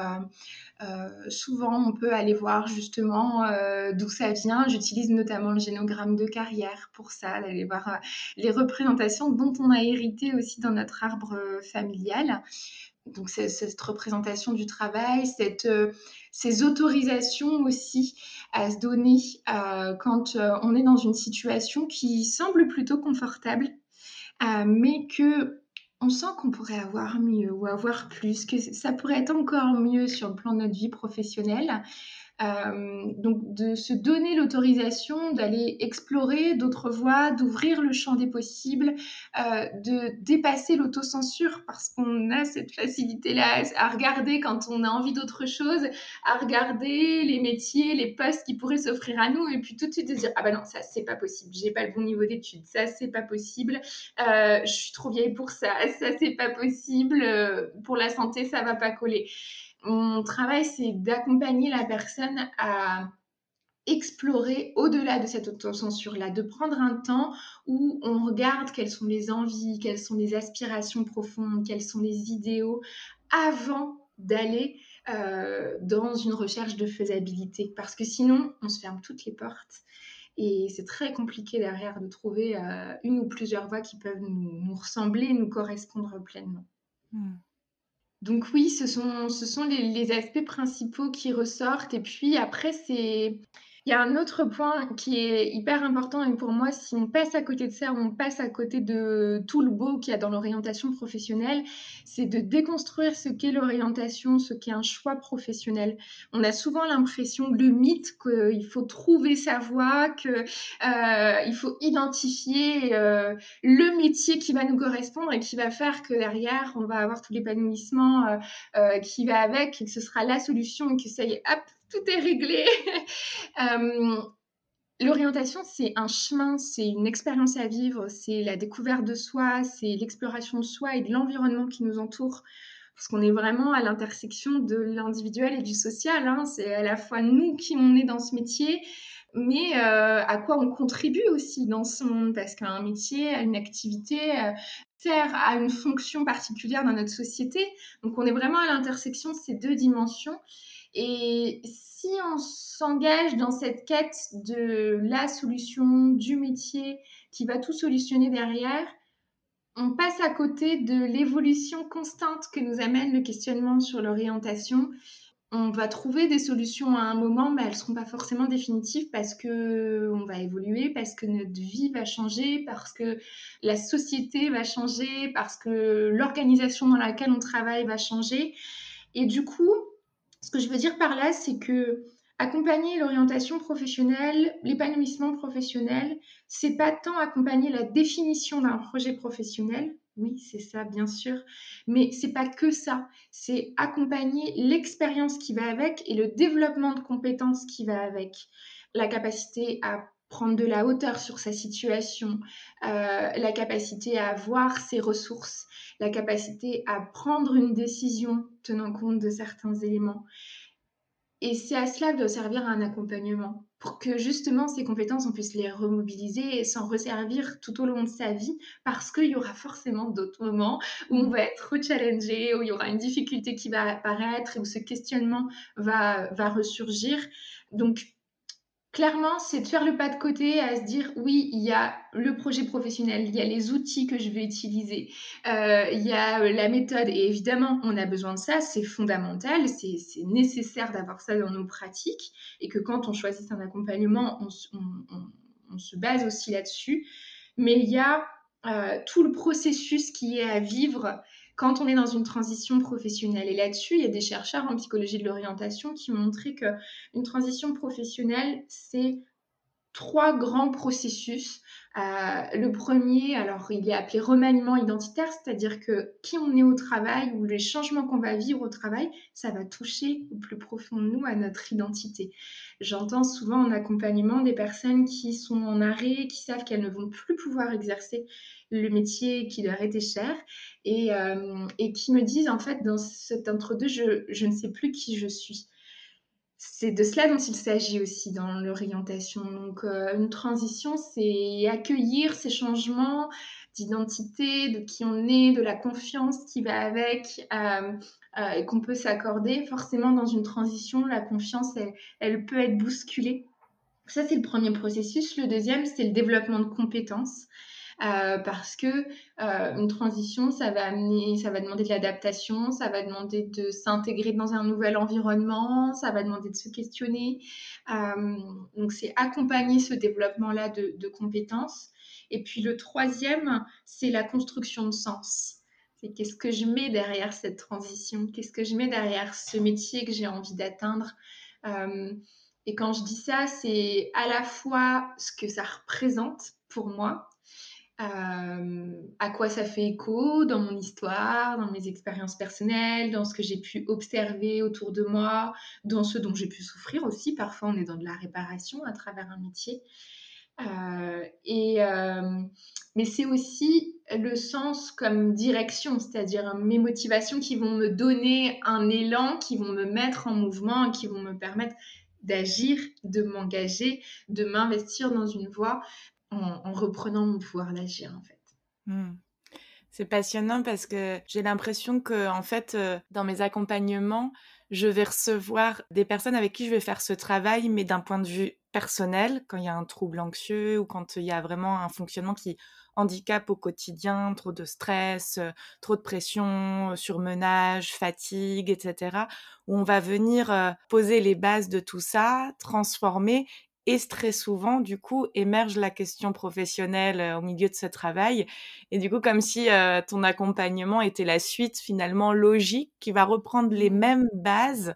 euh, souvent, on peut aller voir justement euh, d'où ça vient. J'utilise notamment le génogramme de carrière pour ça, aller voir euh, les représentations dont on a hérité aussi dans notre arbre familial. Donc, cette représentation du travail, cette, ces autorisations aussi à se donner quand on est dans une situation qui semble plutôt confortable, mais que on sent qu'on pourrait avoir mieux ou avoir plus, que ça pourrait être encore mieux sur le plan de notre vie professionnelle. Euh, donc de se donner l'autorisation d'aller explorer d'autres voies, d'ouvrir le champ des possibles, euh, de dépasser l'autocensure parce qu'on a cette facilité-là à regarder quand on a envie d'autre chose, à regarder les métiers, les postes qui pourraient s'offrir à nous et puis tout de suite de dire ah ben non ça c'est pas possible, j'ai pas le bon niveau d'études, ça c'est pas possible, euh, je suis trop vieille pour ça, ça c'est pas possible, pour la santé ça va pas coller. Mon travail, c'est d'accompagner la personne à explorer au-delà de cette autocensure-là, de prendre un temps où on regarde quelles sont les envies, quelles sont les aspirations profondes, quels sont les idéaux, avant d'aller euh, dans une recherche de faisabilité. Parce que sinon, on se ferme toutes les portes Et c'est très compliqué derrière de trouver euh, une ou plusieurs voies qui peuvent nous, ressembler, nous correspondre pleinement. Hmm. Donc oui, ce sont, ce sont les, les, aspects principaux qui ressortent. Et puis après, c'est il y a un autre point qui est hyper important et pour moi, si on passe à côté de ça, on passe à côté de tout le beau qu'il y a dans l'orientation professionnelle, c'est de déconstruire ce qu'est l'orientation, ce qu'est un choix professionnel. On a souvent l'impression, le mythe qu'il faut trouver sa voie, qu'il euh, faut identifier euh, le métier qui va nous correspondre et qui va faire que derrière, on va avoir tout l'épanouissement euh, euh, qui va avec et que ce sera la solution et que ça y est, hop, tout est réglé. [laughs] Euh, l'orientation, c'est un chemin, c'est une expérience à vivre, c'est la découverte de soi, c'est l'exploration de soi et de l'environnement qui nous entoure. Parce qu'on est vraiment à l'intersection de l'individuel et du social. Hein. C'est à la fois nous qui on est dans ce métier, mais euh, à quoi on contribue aussi dans ce monde. Parce qu'un métier, une activité euh, sert à une fonction particulière dans notre société. Donc on est vraiment à l'intersection de ces deux dimensions. Et si on s'engage dans cette quête de la solution, du métier qui va tout solutionner derrière, on passe à côté de l'évolution constante que nous amène le questionnement sur l'orientation. On va trouver des solutions à un moment, mais elles ne seront pas forcément définitives parce que on va évoluer, parce que notre vie va changer, parce que la société va changer, parce que l'organisation dans laquelle on travaille va changer. Et du coup, ce que je veux dire par là, c'est que accompagner l'orientation professionnelle, l'épanouissement professionnel, c'est pas tant accompagner la définition d'un projet professionnel, oui, c'est ça, bien sûr. Mais c'est pas que ça. C'est accompagner l'expérience qui va avec et le développement de compétences qui va avec. La capacité à prendre de la hauteur sur sa situation, euh, la capacité à voir ses ressources, la capacité à prendre une décision tenant compte de certains éléments. Et c'est à cela que doit servir un accompagnement, pour que justement ces compétences, on puisse les remobiliser et s'en resservir tout au long de sa vie, parce qu'il y aura forcément d'autres moments où on va être challengé, où il y aura une difficulté qui va apparaître où ce questionnement va, va ressurgir. Donc, clairement, c'est de faire le pas de côté à se dire oui, il y a le projet professionnel, il y a les outils que je vais utiliser, euh, il y a euh, la méthode et évidemment, on a besoin de ça, c'est fondamental, c'est nécessaire d'avoir ça dans nos pratiques et que quand on choisit un accompagnement, on, se base aussi là-dessus. Mais il y a euh, tout le processus qui est à vivre quand on est dans une transition professionnelle. Et là-dessus, il y a des chercheurs en psychologie de l'orientation qui ont montré qu'une transition professionnelle, c'est trois grands processus. Euh, le premier, alors il est appelé remaniement identitaire, c'est-à-dire que qui on est au travail ou les changements qu'on va vivre au travail, ça va toucher au plus profond de nous à notre identité. J'entends souvent en accompagnement des personnes qui sont en arrêt, qui savent qu'elles ne vont plus pouvoir exercer le métier qui leur était cher et, euh, qui me disent en fait dans cet entre-deux, je ne sais plus qui je suis c'est de cela dont il s'agit aussi dans l'orientation. Donc, euh, une transition, c'est accueillir ces changements d'identité, de qui on est, de la confiance qui va avec euh, euh, et qu'on peut s'accorder. Forcément, dans une transition, la confiance, elle peut être bousculée. Ça, c'est le premier processus. Le deuxième, c'est le développement de compétences. Euh, parce que euh, une transition, ça va amener, ça va demander de l'adaptation, ça va demander de s'intégrer dans un nouvel environnement, ça va demander de se questionner. Euh, donc c'est accompagner ce développement-là de, de compétences. Et puis le troisième, c'est la construction de sens. C'est qu'est-ce que je mets derrière cette transition? Qu'est-ce que je mets derrière ce métier que j'ai envie d'atteindre? Et quand je dis ça, c'est à la fois ce que ça représente pour moi, euh, à quoi ça fait écho dans mon histoire, dans mes expériences personnelles, dans ce que j'ai pu observer autour de moi, dans ce dont j'ai pu souffrir aussi. Parfois, on est dans de la réparation à travers un métier. Euh, et, euh, mais c'est aussi le sens comme direction, c'est-à-dire mes motivations qui vont me donner un élan, qui vont me mettre en mouvement, qui vont me permettre d'agir, de m'engager, de m'investir dans une voie en, reprenant mon pouvoir d'agir en fait. Hmm. C'est passionnant parce que j'ai l'impression que en fait euh, dans mes accompagnements, je vais recevoir des personnes avec qui je vais faire ce travail mais d'un point de vue personnel, quand il y a un trouble anxieux ou quand il y a vraiment un fonctionnement qui handicap au quotidien, trop de stress, trop de pression, surmenage, fatigue, etc., où on va venir poser les bases de tout ça, transformer et très souvent, du coup, émerge la question professionnelle au milieu de ce travail. Et du coup, comme si ton accompagnement était la suite finalement logique qui va reprendre les mmh. mêmes bases,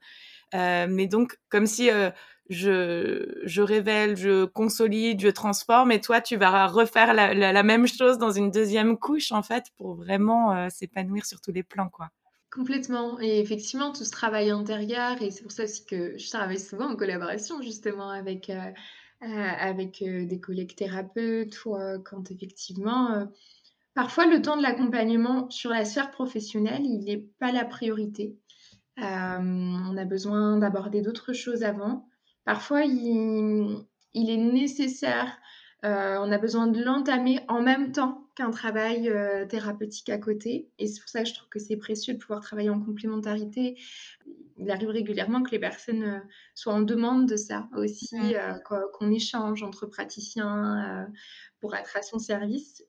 mais donc comme si je, je révèle, je consolide, je transforme, et toi, tu vas refaire la, la, même chose dans une deuxième couche, en fait, pour vraiment s'épanouir sur tous les plans, quoi. Complètement. Et effectivement, tout ce travail intérieur, et c'est pour ça aussi que je travaille souvent en collaboration justement avec, euh, euh, avec euh, des collègues thérapeutes ou quand effectivement, parfois le temps de l'accompagnement sur la sphère professionnelle, il n'est pas la priorité. on a besoin d'aborder d'autres choses avant. Parfois, il, il est nécessaire on a besoin de l'entamer en même temps qu'un travail euh, thérapeutique à côté. Et c'est pour ça que je trouve que c'est précieux de pouvoir travailler en complémentarité. Il arrive régulièrement que les personnes euh, soient en demande de ça aussi, qu'on échange entre praticiens pour être à son service.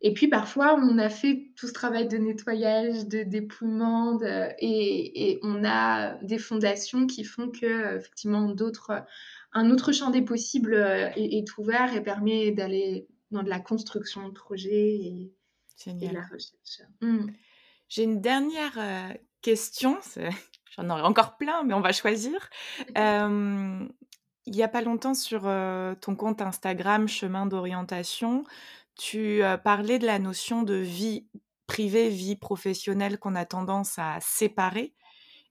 Et puis parfois, on a fait tout ce travail de nettoyage, de dépouillement, et, et, on a des fondations qui font que effectivement d'autres un autre champ des possibles euh, est, ouvert et permet d'aller dans de la construction de projet et, de la recherche. Mmh. J'ai une dernière euh, question, [laughs] j'en aurais encore plein, mais on va choisir. [laughs] il n'y a pas longtemps sur euh, ton compte Instagram Chemin d'orientation, tu parlais de la notion de vie privée, vie professionnelle qu'on a tendance à séparer.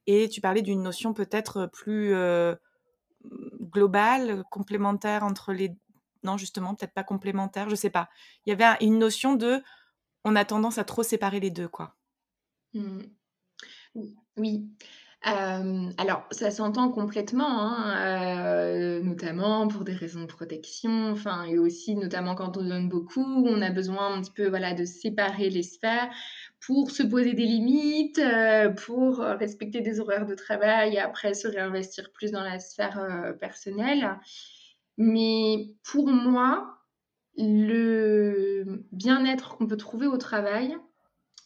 Et tu parlais d'une notion peut-être plus global, complémentaire entre les... Non, justement, peut-être pas complémentaire, je sais pas. Il y avait une notion de... On a tendance à trop séparer les deux, quoi. Mmh. Oui. alors, ça s'entend complètement, hein, notamment pour des raisons de protection, enfin, et aussi notamment quand on donne beaucoup, on a besoin un petit peu, voilà, de séparer les sphères pour se poser des limites, euh, pour respecter des horaires de travail et après se réinvestir plus dans la sphère euh, personnelle. Mais pour moi, le bien-être qu'on peut trouver au travail,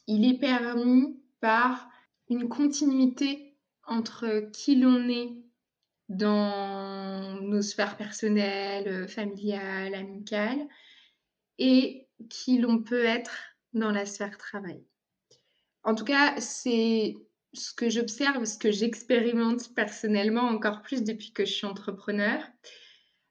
il est permis par une continuité entre qui l'on est dans nos sphères personnelles, familiales, amicales, et qui l'on peut être dans la sphère travail. En tout cas, c'est ce que j'observe, ce que j'expérimente personnellement encore plus depuis que je suis entrepreneur.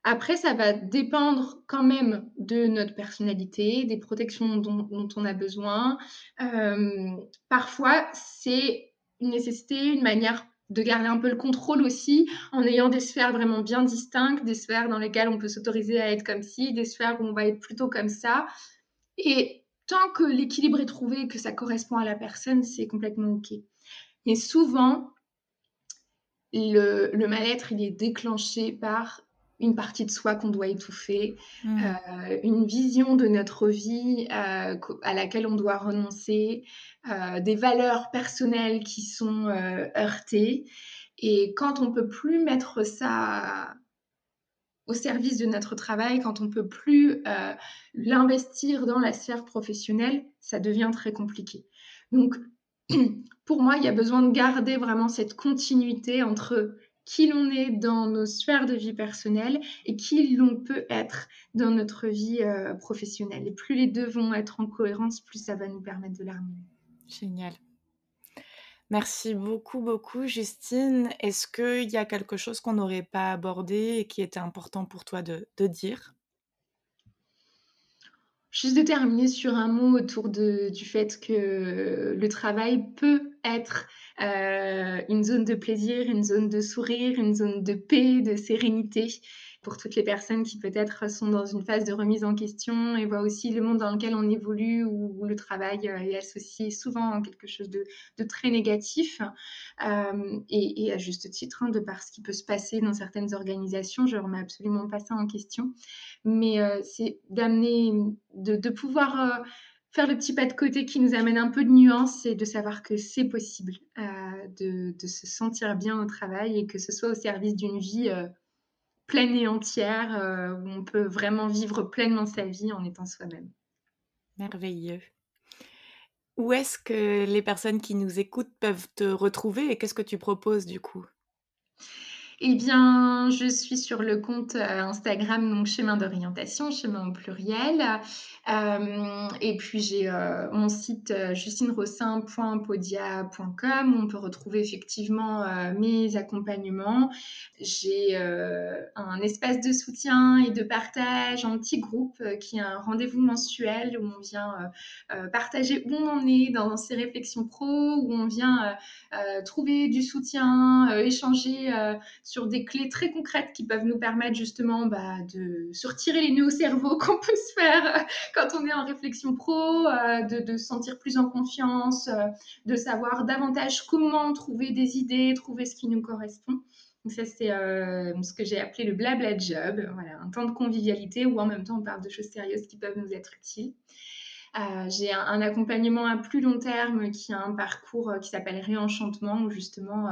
Après, ça va dépendre quand même de notre personnalité, des protections dont, on a besoin. Euh, parfois, c'est une nécessité, une manière de garder un peu le contrôle aussi, en ayant des sphères vraiment bien distinctes, des sphères dans lesquelles on peut s'autoriser à être comme ci, des sphères où on va être plutôt comme ça. Et tant que l'équilibre est trouvé, que ça correspond à la personne, c'est complètement OK. Mais souvent, le, mal-être, il est déclenché par une partie de soi qu'on doit étouffer, mmh. euh, une vision de notre vie euh, à laquelle on doit renoncer, euh, des valeurs personnelles qui sont heurtées. Et quand on peut plus mettre ça au service de notre travail, quand on peut plus l'investir dans la sphère professionnelle, ça devient très compliqué. Donc, [clears throat] pour moi, il y a besoin de garder vraiment cette continuité entre qui l'on est dans nos sphères de vie personnelle et qui l'on peut être dans notre vie euh, professionnelle. Et plus les deux vont être en cohérence, plus ça va nous permettre de l'harmonie. Génial. Merci beaucoup, beaucoup, Justine. Est-ce qu'il y a quelque chose qu'on n'aurait pas abordé et qui était important pour toi de, dire? Juste de terminer sur un mot autour du fait que le travail peut être euh, une zone de plaisir, une zone de sourire, une zone de paix, de sérénité pour toutes les personnes qui peut-être sont dans une phase de remise en question et voient aussi le monde dans lequel on évolue où, le travail euh, est associé souvent à quelque chose de, très négatif euh, et, à juste titre hein, de par ce qui peut se passer dans certaines organisations. Je ne remets absolument pas ça en question, mais c'est d'amener, de, pouvoir faire le petit pas de côté qui nous amène un peu de nuance et de savoir que c'est possible de, se sentir bien au travail et que ce soit au service d'une vie pleine et entière, où on peut vraiment vivre pleinement sa vie en étant soi-même. Merveilleux. Où est-ce que les personnes qui nous écoutent peuvent te retrouver et qu'est-ce que tu proposes du coup? Eh bien, je suis sur le compte euh, Instagram, donc chemin d'orientation, chemin au pluriel. Euh, et puis j'ai euh, mon site justinerossin.podia.com où on peut retrouver effectivement mes accompagnements. J'ai un espace de soutien et de partage en petit groupe qui est un rendez-vous mensuel où on vient partager où on en est dans ses réflexions pro, où on vient trouver du soutien, échanger sur des clés très concrètes qui peuvent nous permettre justement bah, de se retirer les nœuds au cerveau [laughs] qu'on peut se faire euh, quand on est en réflexion pro, euh, de, se sentir plus en confiance, euh, de savoir davantage comment trouver des idées, trouver ce qui nous correspond. Donc ça, c'est ce que j'ai appelé le blabla job, voilà, un temps de convivialité où en même temps on parle de choses sérieuses qui peuvent nous être utiles. j'ai un, accompagnement à plus long terme qui a un parcours qui s'appelle Réenchantement, où justement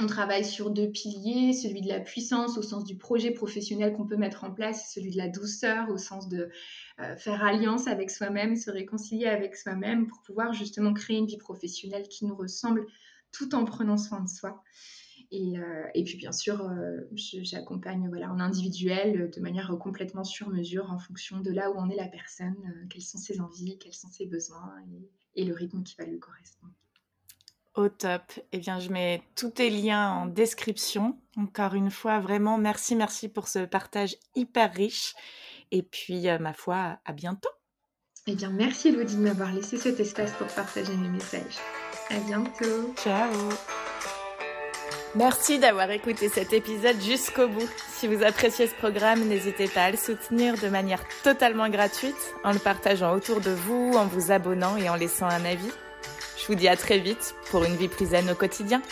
on travaille sur deux piliers, celui de la puissance au sens du projet professionnel qu'on peut mettre en place, celui de la douceur au sens de euh, faire alliance avec soi-même, se réconcilier avec soi-même pour pouvoir justement créer une vie professionnelle qui nous ressemble tout en prenant soin de soi. Et, euh, puis bien sûr, euh, j'accompagne voilà, en individuel de manière complètement sur mesure en fonction de là où en est la personne, quelles sont ses envies, quels sont ses besoins et le rythme qui va lui correspondre. Au top. Eh bien, je mets tous tes liens en description. Encore une fois, vraiment, merci, merci pour ce partage hyper riche. Et puis, euh, ma foi, à bientôt. Eh bien, merci Elodie de m'avoir laissé cet espace pour partager mes messages. À bientôt. Ciao. Merci d'avoir écouté cet épisode jusqu'au bout. Si vous appréciez ce programme, n'hésitez pas à le soutenir de manière totalement gratuite en le partageant autour de vous, en vous abonnant et en laissant un avis. Vous dis à très vite pour une vie zen au quotidien.